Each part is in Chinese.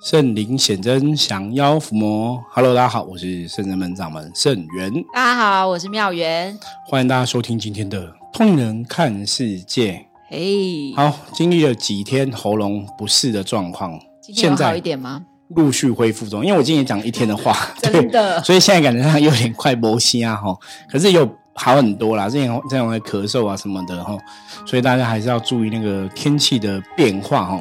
圣灵显真，降妖伏魔。Hello，大家好，我是圣人门掌门圣元。大家好，我是妙元。欢迎大家收听今天的通人看世界。嘿，好，经历了几天喉咙不适的状况，现在好一点吗？陆续恢复中。因为我今天讲一天的话，真的，所以现在感觉上有点快磨心啊哈。可是有好很多啦，之前这样会咳嗽啊什么的哈，所以大家还是要注意那个天气的变化哈。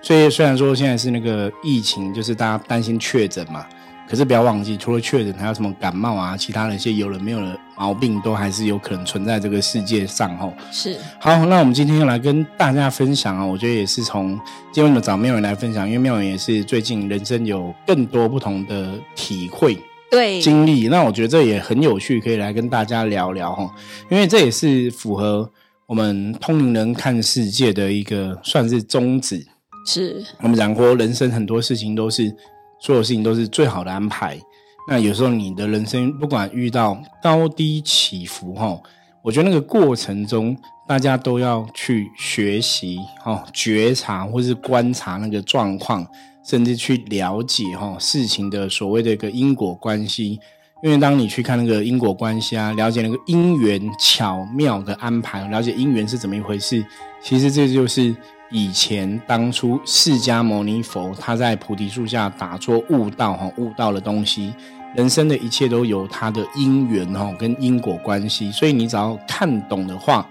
所以虽然说现在是那个疫情，就是大家担心确诊嘛，可是不要忘记，除了确诊，还有什么感冒啊，其他的一些有了没有的毛病，都还是有可能存在这个世界上哈。是。好，那我们今天要来跟大家分享啊，我觉得也是从今天的找妙远来分享，因为妙远也是最近人生有更多不同的体会、对经历，那我觉得这也很有趣，可以来跟大家聊聊哈，因为这也是符合我们通灵人看世界的一个算是宗旨。是我们讲过，人生很多事情都是所有事情都是最好的安排。那有时候你的人生不管遇到高低起伏，哈，我觉得那个过程中，大家都要去学习，哈，觉察或是观察那个状况，甚至去了解，哈，事情的所谓的一个因果关系。因为当你去看那个因果关系啊，了解那个因缘巧妙的安排，了解因缘是怎么一回事，其实这就是。以前当初释迦牟尼佛他在菩提树下打坐悟道哈，悟道的东西，人生的一切都有它的因缘哈，跟因果关系。所以你只要看懂的话，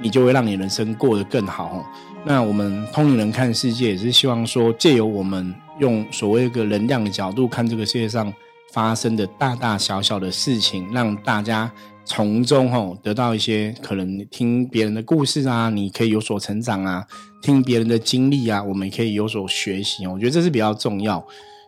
你就会让你人生过得更好。那我们通灵人看世界，也是希望说，借由我们用所谓一个能量的角度看这个世界上发生的大大小小的事情，让大家。从中吼得到一些可能听别人的故事啊，你可以有所成长啊；听别人的经历啊，我们也可以有所学习。我觉得这是比较重要，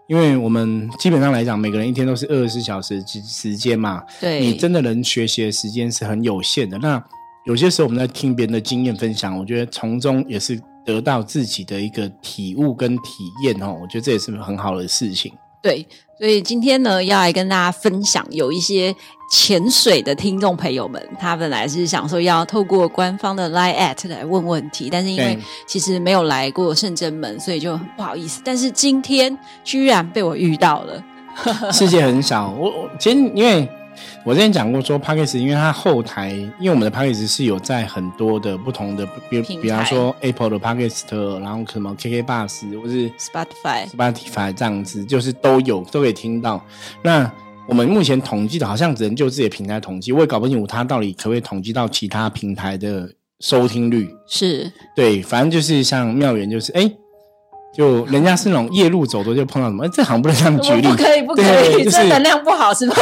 因为我们基本上来讲，每个人一天都是二十四小时时时间嘛。对，你真的能学习的时间是很有限的。那有些时候我们在听别人的经验分享，我觉得从中也是得到自己的一个体悟跟体验哦。我觉得这也是很好的事情。对，所以今天呢，要来跟大家分享，有一些潜水的听众朋友们，他本来是想说要透过官方的 Line at 来问问题，但是因为其实没有来过圣真门，所以就很不好意思。但是今天居然被我遇到了，世界很小。我我其实因为。我之前讲过说 p a c k a g e 因为它后台，因为我们的 p a c k a g e 是有在很多的不同的，比比方说 Apple 的 p a c k a g e 然后什么 KK Bus 或是 Spotify Spotify 这样子，就是都有都可以听到。那我们目前统计的好像只能就自己的平台统计，我也搞不清楚它到底可不可以统计到其他平台的收听率。是对，反正就是像妙缘，就是哎。就人家是那种夜路走多就碰到什么，这好像不能这样举例，不可以，不可以，这能量不好是吧？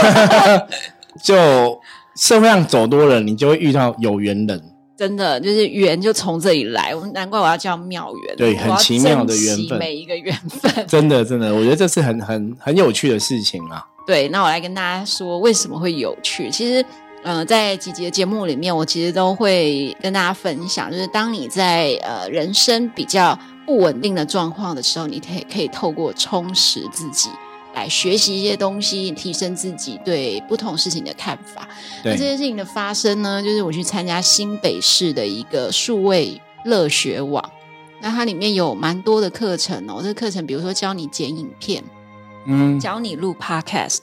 就社会上走多了，你就会遇到有缘人。真的，就是缘就从这里来，难怪我要叫妙缘。对，很奇妙的缘分，每一个缘分。真的，真的，我觉得这是很很很有趣的事情啊。对，那我来跟大家说为什么会有趣。其实，嗯，在几集的节目里面，我其实都会跟大家分享，就是当你在呃人生比较。不稳定的状况的时候，你可以可以透过充实自己来学习一些东西，提升自己对不同事情的看法。那这件事情的发生呢，就是我去参加新北市的一个数位乐学网，那它里面有蛮多的课程哦。这个课程比如说教你剪影片，嗯，教你录 Podcast。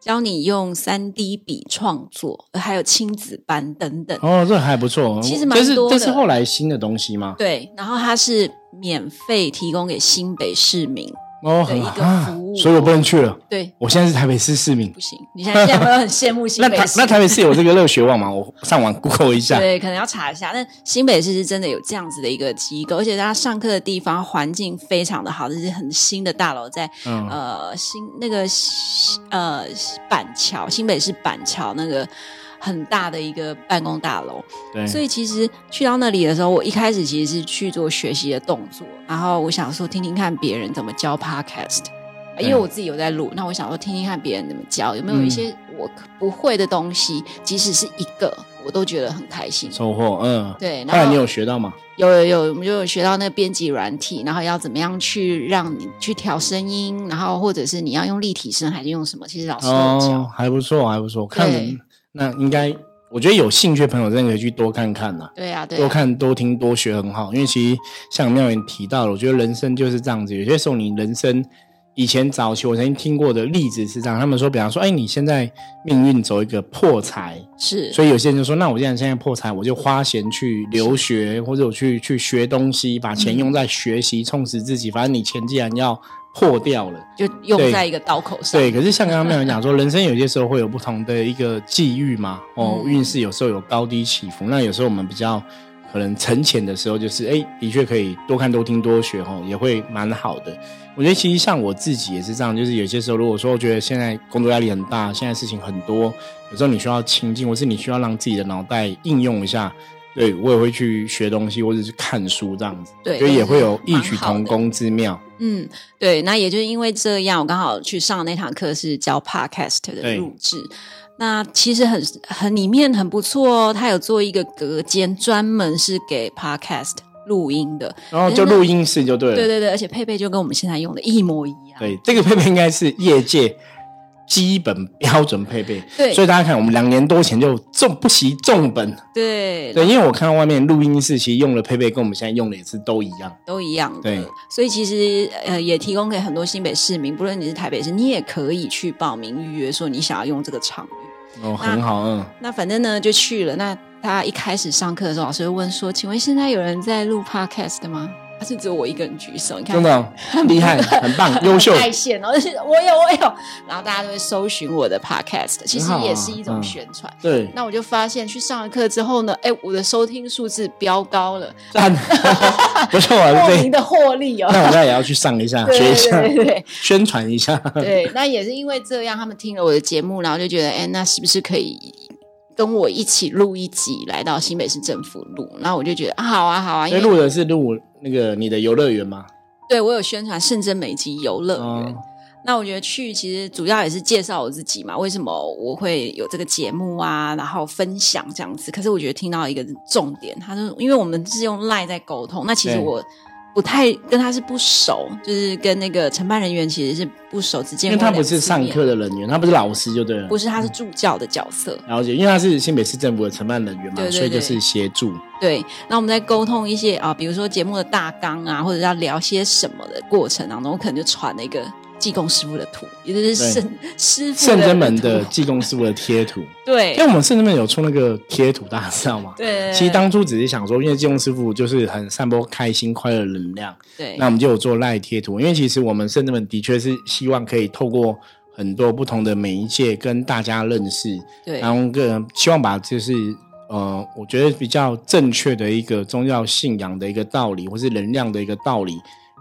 教你用三 D 笔创作，还有亲子班等等。哦，这还不错。其实蛮多的。这是后来新的东西吗？对，然后它是免费提供给新北市民。哦，的一个服务，所以我不能去了。对，我现在是台北市市民，不行。你现在现在有很羡慕新北市？那台北市有这个热血网吗？我上网 Google 一下。对，可能要查一下。但新北市是真的有这样子的一个机构，而且他上课的地方环境非常的好，这是很新的大楼，在呃新那个呃板桥，新北市板桥那个。很大的一个办公大楼，对，所以其实去到那里的时候，我一开始其实是去做学习的动作，然后我想说听听看别人怎么教 podcast，因为我自己有在录，那我想说听听看别人怎么教，有没有一些我不会的东西，即使是一个，我都觉得很开心，收获，嗯，对。后来你有学到吗？有有有，我们就有学到那个编辑软体，然后要怎么样去让你去调声音，然后或者是你要用立体声还是用什么？其实老师都教，还不错，还不错，看。那应该，我觉得有兴趣的朋友真的可以去多看看呐、对啊，对多啊，看多听多学很好。因为其实像妙言提到了，我觉得人生就是这样子。有些时候你人生以前早期我曾经听过的例子是这样，他们说，比方说，哎，你现在命运走一个破财，是，所以有些人就说，那我既然现在破财，我就花钱去留学，或者我去去学东西，把钱用在学习，充实自己。反正你钱既然要破掉了。就用在一个刀口上。对，可是像刚刚妙人讲 说，人生有些时候会有不同的一个际遇嘛，哦，嗯运势有时候有高低起伏。那有时候我们比较可能沉潜的时候，就是哎，的确可以多看、多听、多学，哦，也会蛮好的。我觉得其实像我自己也是这样，就是有些时候如果说我觉得现在工作压力很大，现在事情很多，有时候你需要清静，或是你需要让自己的脑袋应用一下。对，我也会去学东西，或者是看书这样子，对所以也会有异曲同工之妙。嗯，对，那也就是因为这样，我刚好去上那堂课是教 podcast 的录制。那其实很很里面很不错哦，他有做一个隔间，专门是给 podcast 录音的。然后就录音室就对了。对对对，而且配备就跟我们现在用的一模一样。对，这个配备应该是业界基本标准配备。对所以大家看，我们两年多前就重不惜重本。对对，因为我看到外面录音室其实用的配备跟我们现在用的也是都一样。都一样的。对，所以其实呃也提供给很多新北市民，不论你是台北市，你也可以去报名预约，说你想要用这个场域。哦，很好，嗯，那反正呢就去了。那他一开始上课的时候，老师会问说：“请问现在有人在录 podcast 的吗？”他是只有我一个人举手，你看真的 很厉害，很棒，优秀。在线哦，就 是我有我有，然后大家都会搜寻我的 podcast，其实也是一种嗯宣传。对，那我就发现去上了课之后呢，哎，我的收听数字飙高了，赞，不错啊，对。莫名的获利哦。那我现在也要去上一下，学一下对，对对宣传一下。对，那也是因为这样，他们听了我的节目，然后就觉得，哎，那是不是可以跟我一起录一集，来到新北市政府录？然后我就觉得，啊，好啊，好啊，因为录的是录那个你的游乐园吗？对我有宣传圣真美吉游乐园。哦，那我觉得去其实主要也是介绍我自己嘛，为什么我会有这个节目啊，然后分享这样子。可是我觉得听到一个重点，他说，因为我们是用赖在沟通，那其实对我不太跟他是不熟，就是跟那个承办人员其实是不熟，只见过因为他不是上课的人员，他不是老师就对了。不是他是助教的角色。了解，因为他是新北市政府的承办人员嘛，对对对所以就是协助。对，那我们在沟通一些啊，比如说节目的大纲啊，或者要聊些什么的过程当中，我可能就传了一个技工师傅的图，也就是对。圣师傅圣真门的济公师傅的贴图，对。因为我们圣真门有出那个贴图，大家知道吗？对，其实当初只是想说，因为济公师傅就是很散播开心快乐的能量，对。那我们就有做赖贴图。因为其实我们圣真门的确是希望可以透过很多不同的媒介跟大家认识，对。然后个希望把就是呃，我觉得比较正确的一个宗教信仰的一个道理，或是能量的一个道理，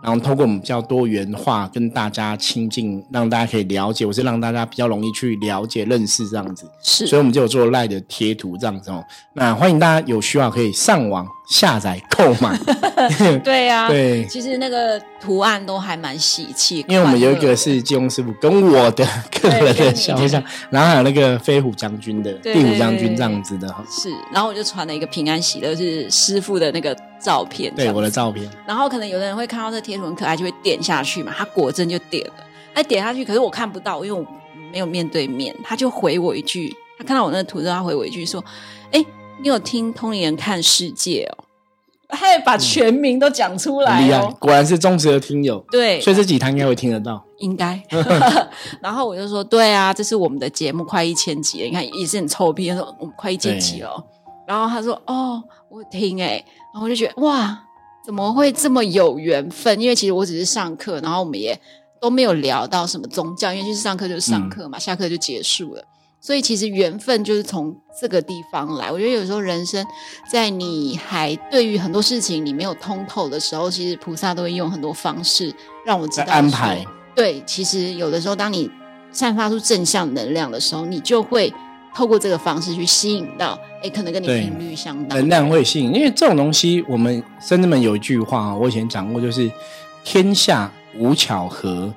然后通过我们比较多元化跟大家亲近，让大家可以了解，我是让大家比较容易去了解认识这样子。是所以我们就有做赖的贴图这样子哦。那欢迎大家有需要可以上网下载购买。对啊，对其实那个图案都还蛮喜气，因为我们有一个是金庸师傅跟我的个人的肖像，然后还有那个飞虎将军的对壁虎将军这样子的哈。是，然后我就传了一个平安喜乐是师傅的那个照片，对我的照片，然后可能有的人会看到这贴图很可爱，就会点下去嘛。他果真就点了，哎，点下去，可是我看不到，因为我没有面对面。他就回我一句，他看到我那个图之后，他回我一句说：“哎，你有听通灵人看世界哦？” 他也把全名都讲出来很厉害哦，，果然是忠实的听友。对，所以这几堂应该会听得到。应该。然后我就说，对啊，这是我们的节目，快一千集了，你看也是很臭屁。他说我们快一千集了哦，然后他说哦，我听哎、然后我就觉得哇，怎么会这么有缘分？因为其实我只是上课，然后我们也都没有聊到什么宗教，因为就是上课就是上课嘛，下课就结束了。所以其实缘分就是从这个地方来。我觉得有时候人生在你还对于很多事情你没有通透的时候，其实菩萨都会用很多方式让我知道安排。对，其实有的时候当你散发出正向能量的时候，你就会透过这个方式去吸引到，哎，可能跟你频率相当能量会吸引，因为这种东西，我们深圳们有一句话啊，我以前讲过，就是天下无巧合，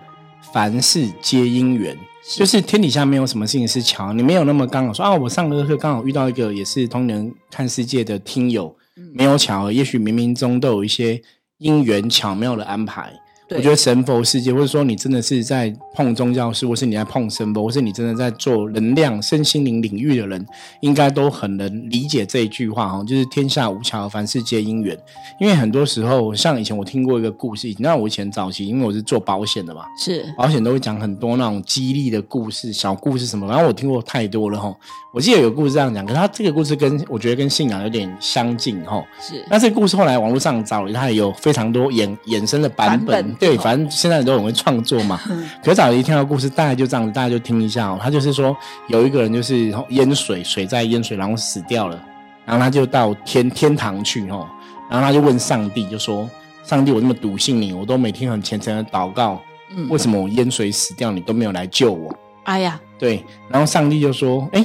凡事皆因缘。就是天底下没有什么事情是巧，你没有那么刚好说啊，我上个课刚好遇到一个也是通人看世界的听友，嗯没有巧合，也许冥冥中都有一些因缘巧妙的安排。对我觉得神佛世界，或者说你真的是在碰宗教师，或是你在碰神佛，或是你真的在做能量、身心灵领域的人，应该都很能理解这一句话哈，就是天下无巧，凡事皆因缘。因为很多时候，像以前我听过一个故事，那我以前早期，因为我是做保险的嘛，是保险都会讲很多那种激励的故事、小故事什么，然后我听过太多了哈。我记得有个故事这样讲，可是他这个故事跟我觉得跟信仰有点相近哈。是，那这个故事后来网络上找了，它也有非常多衍衍生的版本。对，反正现在都很会创作嘛。可是早一听到故事，大概就这样子，大家就听一下哦。他就是说，有一个人就是淹水，水在淹水，然后死掉了，然后他就到天天堂去哦。然后他就问上帝，就说：“上帝，我这么笃信你，我都每天很虔诚的祷告，嗯，为什么我淹水死掉，你都没有来救我？”哎呀，对。然后上帝就说：“哎。”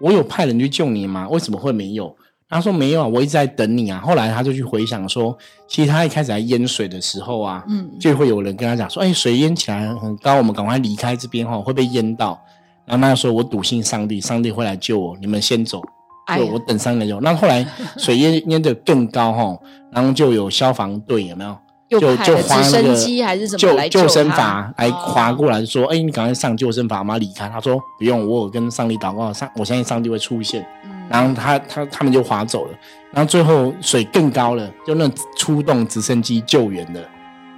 我有派人去救你吗？为什么会没有？他说没有啊，我一直在等你啊。后来他就去回想说，其实他一开始在淹水的时候啊，嗯，就会有人跟他讲说，哎，水淹起来很高，我们赶快离开这边哈，会被淹到。然后他说，我笃信上帝，上帝会来救我，你们先走，就我等三年就。那后来水淹淹的更高哈，然后就有消防队有没有？就就划那个救救生筏来划过来，说：“哎，你赶快上救生筏，我们要离开。”他说：“不用，我有跟上帝祷告，上我相信上帝会出现。”然后他他他们就划走了。然后最后水更高了，就那出动直升机救援的。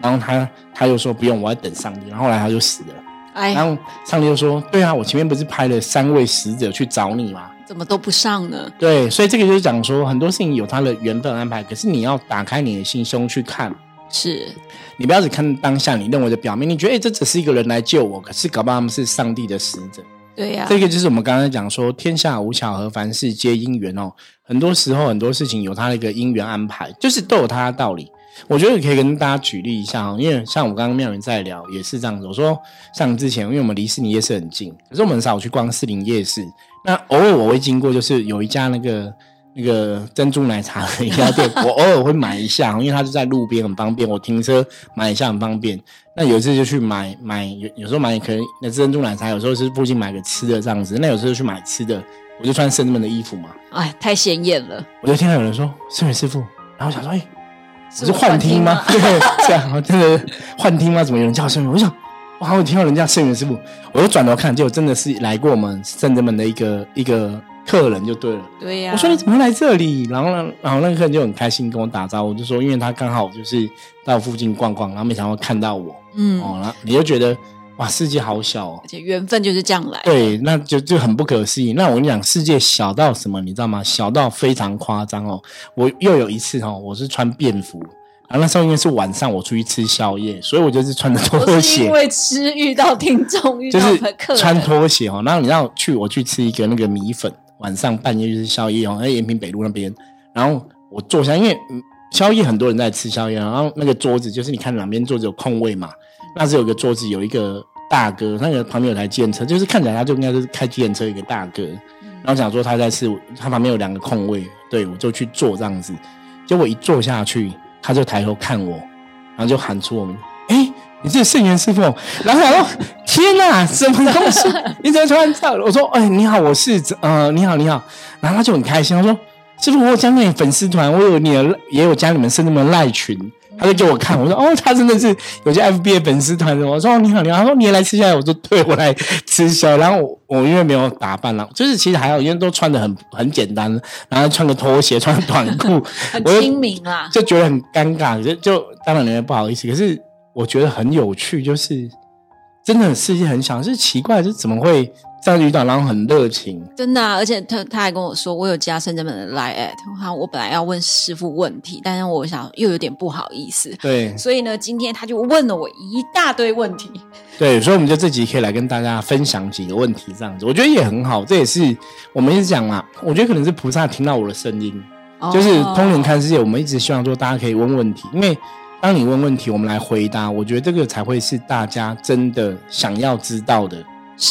然后他他又说：“不用，我要等上帝。”然后后来他就死了。哎，然后上帝就说：“对啊，我前面不是派了三位使者去找你吗？怎么都不上呢？”对，所以这个就是讲说，很多事情有他的缘分安排，可是你要打开你的心胸去看。是，你不要只看当下你认为的表面，你觉得哎，这只是一个人来救我，可是搞不好他们是上帝的使者。对呀，这个就是我们刚才讲说，天下无巧合，凡事皆因缘哦。很多时候很多事情有它的一个因缘安排，就是都有它的道理。我觉得可以跟大家举例一下哦，因为像我刚刚妙云在聊也是这样子。我说像之前，因为我们离士林夜市很近，可是我们很少去逛士林夜市。那偶尔我会经过，就是有一家那个。那个珍珠奶茶的饮料店，我偶尔会买一下，因为它就在路边，很方便。我停车买一下很方便。那有一次就去买买，有有时候买可能那珍珠奶茶，有时候是附近买个吃的这样子。那有时候去买吃的，我就穿圣人们的衣服嘛。哎，太显眼了！我就听到有人说圣人师傅，然后想说，哎，我是幻听吗？对，这样真的幻听吗？怎么有人叫圣人？我想，我好像听到人家圣人师傅，我就转头看，结果真的是来过我们圣人们的一个一个。客人就对了，对呀。我说你怎么会来这里？然后呢，然后那个客人就很开心跟我打招呼，就说因为他刚好就是到附近逛逛，然后没想到看到我，嗯，哦，然后你就觉得哇，世界好小哦，而且缘分就是这样来。对，那就就很不可思议。那我跟你讲，世界小到什么，你知道吗？小到非常夸张哦。我又有一次哦，我是穿便服，然后那时候因为是晚上，我出去吃宵夜，所以我就是穿着拖鞋。因为吃遇到听众，遇到客穿拖鞋哦。然后你让去我去吃一个那个米粉。晚上半夜就是宵夜哦，在延平北路那边，然后我坐下，因为宵夜很多人在吃宵夜，然后那个桌子就是你看两边桌子有空位嘛，那是有个桌子有一个大哥，那个旁边有台电车，就是看起来他就应该是开电车一个大哥，然后想说他在吃，他旁边有两个空位，对我就去坐这样子，结果一坐下去，他就抬头看我，然后就喊出我们，哎。你是圣元师傅，然后我说：“天哪，什么东西？你怎么突然这样？”我说：“哎，你好，我是呃，你好，你好。”然后他就很开心，他说：“师傅，我加你粉丝团，我有你的，也有加你们是那么赖群。”他就给我看，我说：“哦，他真的是有些 FB 的粉丝团的。”我说：“你好，你好。”他说：“你也来吃宵夜？”我说：“对，我来吃宵夜。”然后我我因为没有打扮了，就是其实还好，因为都穿的很很简单，然后穿个拖鞋，穿短裤，很亲民啊，就觉得很尴尬，就就当然有点不好意思，可是。我觉得很有趣，就是真的世界很小，是奇怪，就怎么会这样遇到，然后很热情，真的。而且他他还跟我说，我有加深圳本的 line at，他我本来要问师傅问题，但是我想又有点不好意思，对，所以呢，今天他就问了我一大堆问题，对，所以我们就这集可以来跟大家分享几个问题，这样子，我觉得也很好。这也是我们一直讲嘛，我觉得可能是菩萨听到我的声音，就是通灵看世界，我们一直希望说大家可以问问题，因为。当你问问题，我们来回答，我觉得这个才会是大家真的想要知道的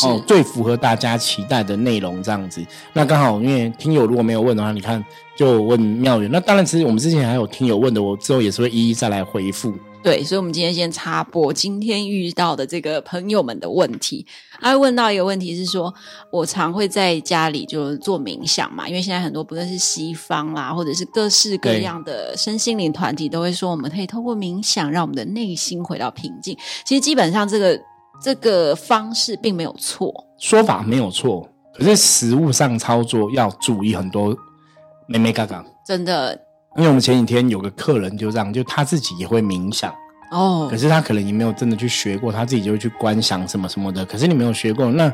哦，最符合大家期待的内容这样子。那刚好，因为听友如果没有问的话，你看就问妙远。那当然，其实我们之前还有听友问的，我之后也是会一一再来回复。对，所以，我们今天先插播今天遇到的这个朋友们的问题。他问到一个问题是说，我常会在家里就做冥想嘛，因为现在很多不论是西方啦，或者是各式各样的身心灵团体，都会说我们可以透过冥想让我们的内心回到平静。其实基本上这个这个方式并没有错，说法没有错，可是实物上操作要注意很多。妹妹嘎嘎，真的，因为我们前几天有个客人就这样，就他自己也会冥想哦，可是他可能也没有真的去学过，他自己就会去观想什么什么的。可是你没有学过，那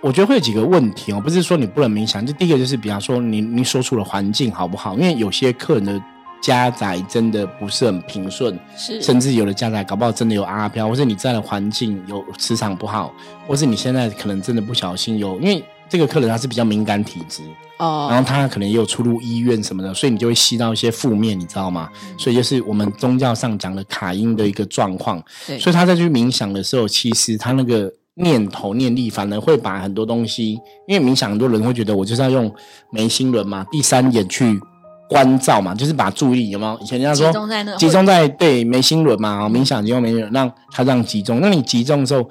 我觉得会有几个问题哦，不是说你不能冥想，就第一个就是，比方说你你所处的环境好不好？因为有些客人的家宅真的不是很平顺，是，甚至有的家宅搞不好真的有阿飘，或是你在的环境有磁场不好，或是你现在可能真的不小心有，因为这个客人他是比较敏感体质。哦，然后他可能也有出入医院什么的，所以你就会吸到一些负面，你知道吗？所以就是我们宗教上讲的卡因的一个状况。对，所以他在去冥想的时候，其实他那个念头念力反而会把很多东西，因为冥想很多人会觉得我就是要用眉心轮嘛，第三眼去关照嘛，就是把注意力有没有？以前人家说集中在那，集中在对眉心轮嘛，冥想集中眉心轮，让它这样集中。那你集中之后，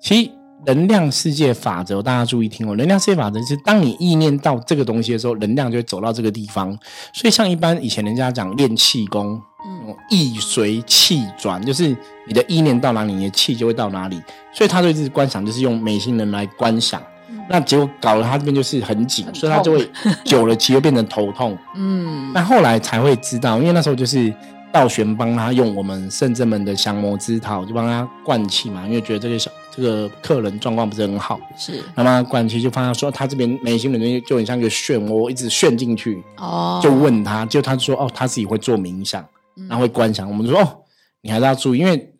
其实。能量世界法则，大家注意听哦。能量世界法则是，当你意念到这个东西的时候，能量就会走到这个地方。所以，像一般以前人家讲练气功，嗯，意随气转，就是你的意念到哪里，你的气就会到哪里。所以，他对这观想就是用美心人来观想，那结果搞了他这边就是很紧，所以他就会久了，其实变成头痛。嗯，那后来才会知道，因为那时候就是。道玄帮他用我们圣正门的降魔之套，就帮他灌气嘛，因为觉得这个小这个客人状况不是很好，是，那么灌气就发现说他这边眉心里面就很像一个漩涡，一直旋进去，哦，就问他，就他说哦，他自己会做冥想，然后会观想，我们说哦，你还是要注意，因为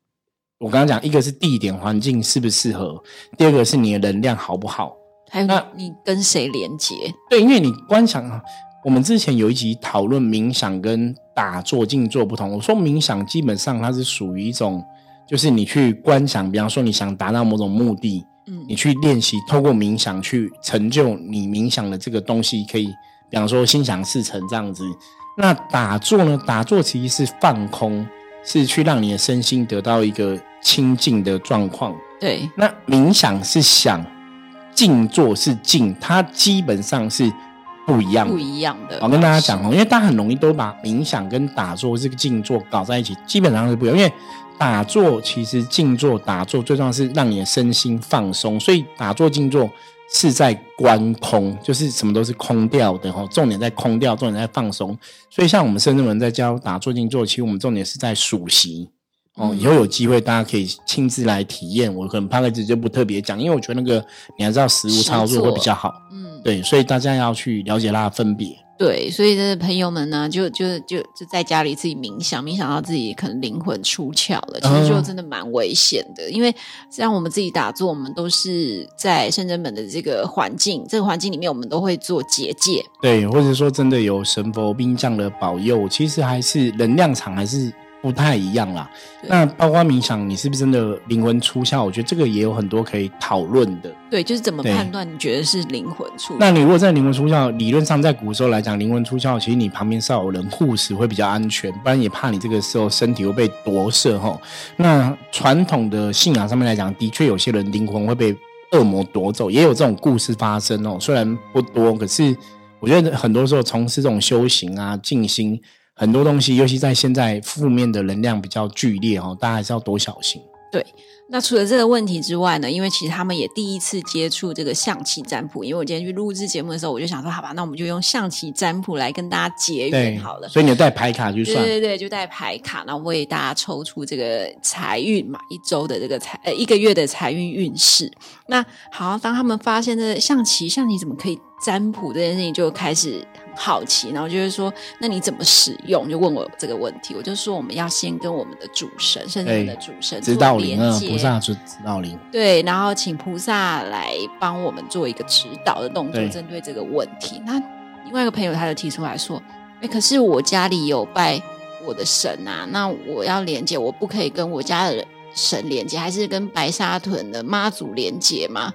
我刚刚讲，一个是地点环境适不适合，第二个是你的能量好不好，还有那你跟谁连接？对，因为你观想啊。我们之前有一集讨论冥想跟打坐静坐不同。我说冥想基本上它是属于一种，就是你去观想，比方说你想达到某种目的，嗯，你去练习，透过冥想去成就你冥想的这个东西，可以，比方说心想事成这样子。那打坐呢？打坐其实是放空，是去让你的身心得到一个清净的状况。对。那冥想是想，静坐是静，它基本上是。不一样，不一样的。我跟大家讲哦，因为大家很容易都把冥想跟打坐这个静坐搞在一起，基本上是不一样。因为打坐其实静坐打坐最重要是让你的身心放松，所以打坐静坐是在观空，就是什么都是空掉的哈。重点在空掉，重点在放松。所以像我们深圳人在教打坐静坐，其实我们重点是在数息哦。以后有机会大家可以亲自来体验，我可能拍个字就不特别讲，因为我觉得那个你还是要实物操作会比较好。嗯。对，所以大家要去了解它的分别。对，所以这朋友们呢，就就就就在家里自己冥想，冥想到自己可能灵魂出窍了，其实就真的蛮危险的。因为像我们自己打坐，我们都是在圣真门的这个环境，这个环境里面，我们都会做结界。对，或者说真的有神佛兵将的保佑，其实还是能量场还是。不太一样啦，那包括冥想，你是不是真的灵魂出窍？我觉得这个也有很多可以讨论的。对，就是怎么判断你觉得是灵魂出？那你如果在灵魂出窍，理论上在古时候来讲，灵魂出窍，其实你旁边是要有人护持会比较安全，不然也怕你这个时候身体会被夺舍哈。那传统的信仰上面来讲，的确有些人灵魂会被恶魔夺走，也有这种故事发生哦。虽然不多，可是我觉得很多时候从事这种修行啊、静心。很多东西，尤其在现在负面的能量比较剧烈哦，大家还是要多小心。对，那除了这个问题之外呢？因为其实他们也第一次接触这个象棋占卜。因为我今天去录制节目的时候，我就想说，好吧，那我们就用象棋占卜来跟大家结缘好了。所以你带牌卡就算。对对对，就带牌卡，然后为大家抽出这个财运嘛，一周的这个财呃一个月的财运运势。那好，当他们发现这象棋，象棋怎么可以占卜这件事情，就开始。好奇，然后就是说，那你怎么使用？就问我这个问题，我就说我们要先跟我们的主神，甚至我们的主神指导灵啊，菩萨指导灵。对，然后请菩萨来帮我们做一个指导的动作，针对这个问题。那另外一个朋友他就提出来说：“哎，可是我家里有拜我的神啊，那我要连接，我不可以跟我家的神连接，还是跟白沙屯的妈祖连接吗？”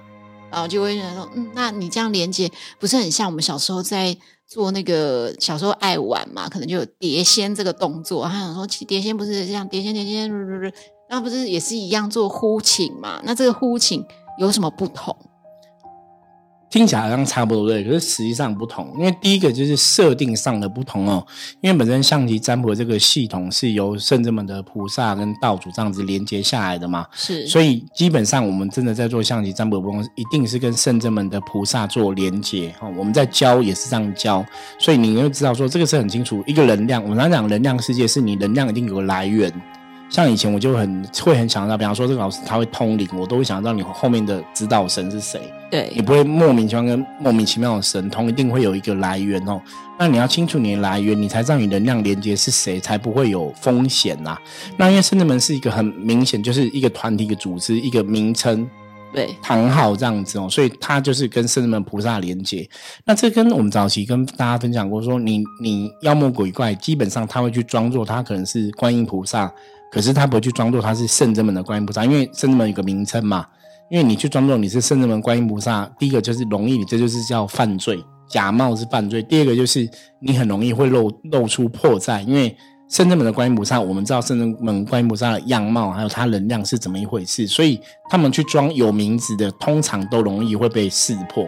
然后就会想说：“嗯，那你这样连接，不是很像我们小时候在？”做那个小时候爱玩嘛，可能就有碟仙这个动作。他想说，其碟仙不是这样，碟仙碟仙，那不是也是一样做呼请嘛？那这个呼请有什么不同？听起来好像差不多对，可是实际上不同。因为第一个就是设定上的不同哦，因为本身象棋占卜这个系统是由圣者们的菩萨跟道主这样子连接下来的嘛，是，所以基本上我们真的在做象棋占卜，不一定是跟圣者们的菩萨做连接哦。我们在教也是这样教，所以你会知道说这个是很清楚，一个能量，我们常讲能量世界是你能量一定有个来源。像以前我就很会很想到，比方说这个老师他会通灵，我都会想到你后面的指导神是谁。对，你不会莫名其妙跟莫名其妙的神通，一定会有一个来源哦。那你要清楚你的来源，你才知道你能量连接是谁，才不会有风险呐。那因为圣人门是一个很明显就是一个团体、一个组织、一个名称，对，唐号这样子哦，所以他就是跟圣人门菩萨连接。那这跟我们早期跟大家分享过，说你你妖魔鬼怪，基本上他会去装作他可能是观音菩萨。可是他不会去装作他是圣真门的观音菩萨，因为圣真门有个名称嘛。因为你去装作你是圣真门观音菩萨，第一个就是容易，你这就是叫犯罪，假冒是犯罪。第二个就是你很容易会露露出破绽，因为圣真门的观音菩萨，我们知道圣真门观音菩萨的样貌，还有他能量是怎么一回事，所以他们去装有名字的，通常都容易会被识破。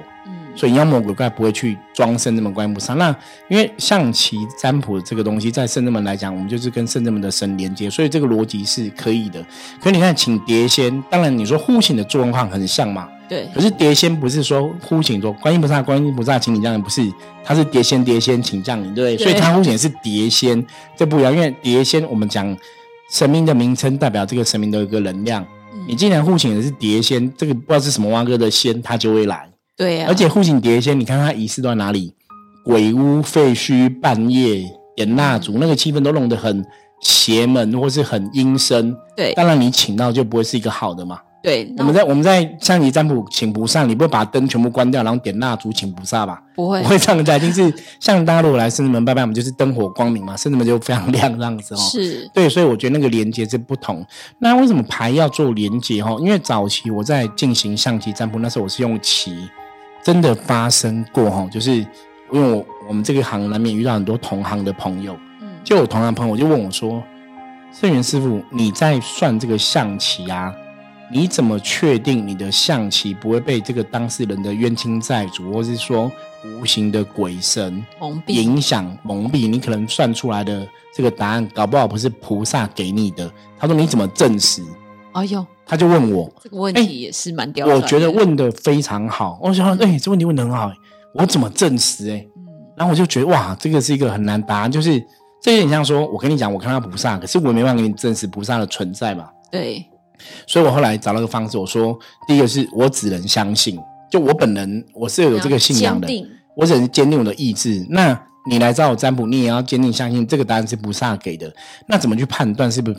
所以妖魔鬼怪不会去装圣人门观音菩萨。那因为象棋占卜这个东西，在圣人门来讲，我们就是跟圣人门的神连接，所以这个逻辑是可以的。可你看，请碟仙，当然你说呼请的状况很像嘛？对。可是碟仙不是说呼请说观音菩萨，观音菩萨请你降临，不是，他是碟仙，碟仙请降临，对？所以他呼请是碟仙，这不一样。因为碟仙，我们讲神明的名称代表这个神明的一个能量。你既然呼请的是碟仙，这个不知道是什么蛙哥的仙，他就会来。对呀，而且护警碟仙，你看他仪式都在哪里？鬼屋废墟，半夜点蜡烛，那个气氛都弄得很邪门，或是很阴森。对，当然你请到就不会是一个好的嘛。对，我们在我们在象棋占卜请菩萨，你不会把灯全部关掉，然后点蜡烛请菩萨吧？不会，不会这样子，一定是像大家如果来圣子门拜拜，我们就是灯火光明嘛，圣子门就非常亮这样子哦。是，对，所以我觉得那个连接是不同。那为什么牌要做连接？哈，因为早期我在进行象棋占卜，那时候我是用棋。真的发生过哈，就是因为我我们这个行难免遇到很多同行的朋友，嗯，就有同行朋友就问我说：“圣元师傅，你在算这个象棋啊？你怎么确定你的象棋不会被这个当事人的冤亲债主，或是说无形的鬼神蒙蔽、影响、蒙蔽？你可能算出来的这个答案，搞不好不是菩萨给你的。”他说：“你怎么证实？”哎呦。他就问我这个问题也是蛮刁。我觉得问的非常好。我想，哎，这问题问的很好，我怎么证实？哎，然后我就觉得，哇，这个是一个很难答案。就是这有点像说，我跟你讲，我看到菩萨，可是我没办法给你证实菩萨的存在嘛。对。所以我后来找了个方式，我说，第一个是我只能相信，就我本人我是有这个信仰的，我只能坚定我的意志。那你来找我占卜，你也要坚定相信这个答案是菩萨给的。那怎么去判断是不是？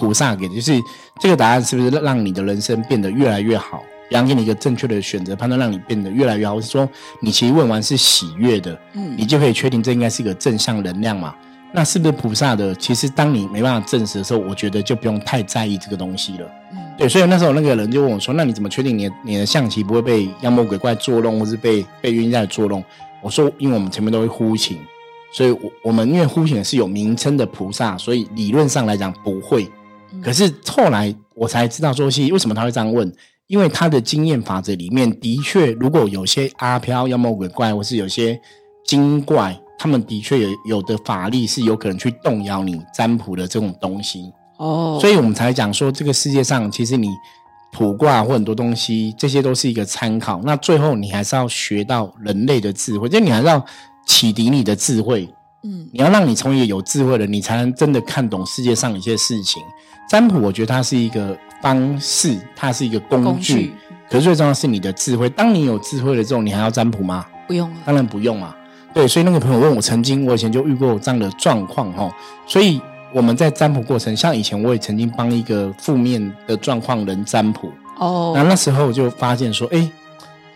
菩萨给的就是这个答案，是不是让你的人生变得越来越好？然后给你一个正确的选择判断，让你变得越来越好。我是说你其实问完是喜悦的，嗯，你就可以确定这应该是一个正向能量嘛？那是不是菩萨的？其实当你没办法证实的时候，我觉得就不用太在意这个东西了。嗯，对，所以那时候那个人就问我说：“那你怎么确定你你的象棋不会被妖魔鬼怪捉弄，或是被被冤家捉弄？”我说：“因为我们前面都会呼请，所以我我们因为呼请是有名称的菩萨，所以理论上来讲不会。”可是后来我才知道，说是为什么他会这样问？因为他的经验法则里面的确，如果有些阿飘、妖魔鬼怪，或是有些精怪，他们的确有有的法力是有可能去动摇你占卜的这种东西。哦，所以我们才讲说，这个世界上其实你卜卦或很多东西，这些都是一个参考。那最后你还是要学到人类的智慧，就你还是要启迪你的智慧。嗯，你要让你成为一个有智慧的，你才能真的看懂世界上一些事情。占卜，我觉得它是一个方式，它是一个工具。可是最重要是你的智慧。当你有智慧了之后，你还要占卜吗？不用当然不用啊。对，所以那个朋友问我，曾经我以前就遇过这样的状况哈。所以我们在占卜过程，像以前我也曾经帮一个负面的状况人占卜哦。然后那时候我就发现说，哎，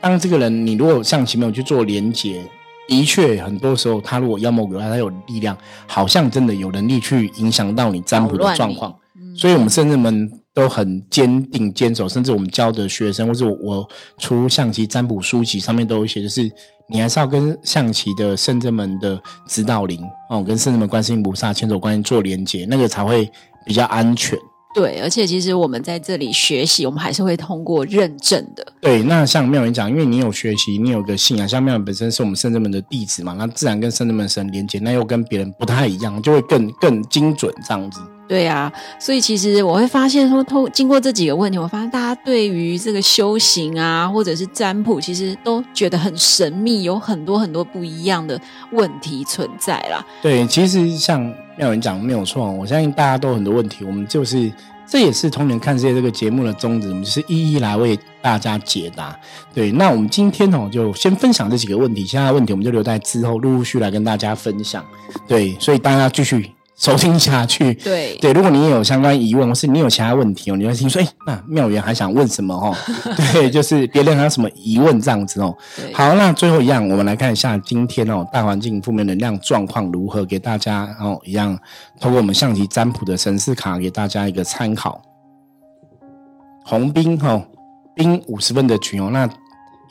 当这个人你如果像前面有去做连接，的确很多时候他如果妖魔鬼怪，他有力量，好像真的有能力去影响到你占卜的状况。所以，我们圣人们都很坚定坚守，甚至我们教的学生，或者我出象棋占卜书籍上面都有写，就是你还是要跟象棋的圣人们的指导灵哦，跟圣人们观世音菩萨、千手观音做连接，那个才会比较安全对，而且其实我们在这里学习，我们还是会通过认证的。对，那像妙云讲，因为你有学习，你有个信仰，像妙云本身是我们圣人门的弟子嘛，那自然跟圣人门神连接，那又跟别人不太一样，就会更更精准这样子。对啊，所以其实我会发现说，通经过这几个问题，我发现大家对于这个修行啊，或者是占卜，其实都觉得很神秘，有很多很多不一样的问题存在啦。对，其实像妙人讲没有错，我相信大家都很多问题，我们就是这也是通年看世界这个节目的宗旨，我们就是一一来为大家解答。对，那我们今天哦，就先分享这几个问题，其他问题我们就留在之后陆陆续来跟大家分享。对，所以大家继续。收听下去，对对，如果你也有相关疑问，或是你有其他问题哦，你会听说，哎，那妙元还想问什么哦？对，就是别人还有什么疑问这样子哦。好，那最后一样，我们来看一下今天哦，大环境负面能量状况如何，给大家哦一样，通过我们象棋占卜的神士卡，给大家一个参考。红兵哦，兵五十分的群哦，那。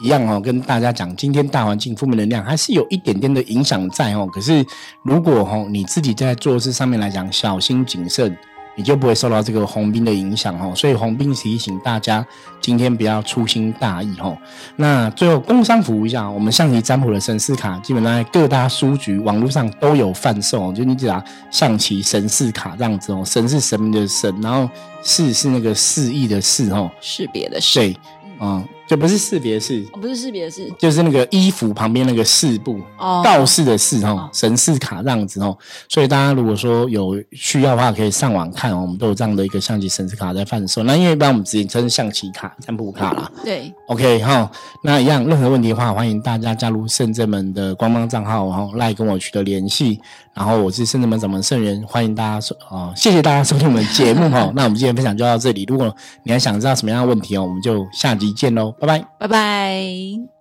一样哦，跟大家讲，今天大环境负面能量还是有一点点的影响在哦。可是如果哦你自己在做事上面来讲，小心谨慎，你就不会受到这个红兵的影响哦。所以红兵提醒大家，今天不要粗心大意哦。那最后工商服务一下，我们象棋占卜的神士卡，基本上在各大书局、网络上都有贩售。就你只要象棋神士卡这样子哦，神是神明的神，然后士是那个示意的示哦，识别的士。对，嗯。就不是识别式，不是识别式，就是那个衣服旁边那个士部，哦，道士的士哦，神士卡这样子哦。所以大家如果说有需要的话，可以上网看哦，我们都有这样的一个象棋神士卡在贩售。那因为一般我们直接称象棋卡、占卜卡啦。对，OK 哈。那一样任何问题的话，欢迎大家加入圣正门的官方账号，然后来跟我取得联系。然后我是圣正门掌门圣元，欢迎大家收哦，谢谢大家收听我们的节目哈。那我们今天分享就到这里，如果你还想知道什么样的问题哦，我们就下集见喽。拜拜，拜拜。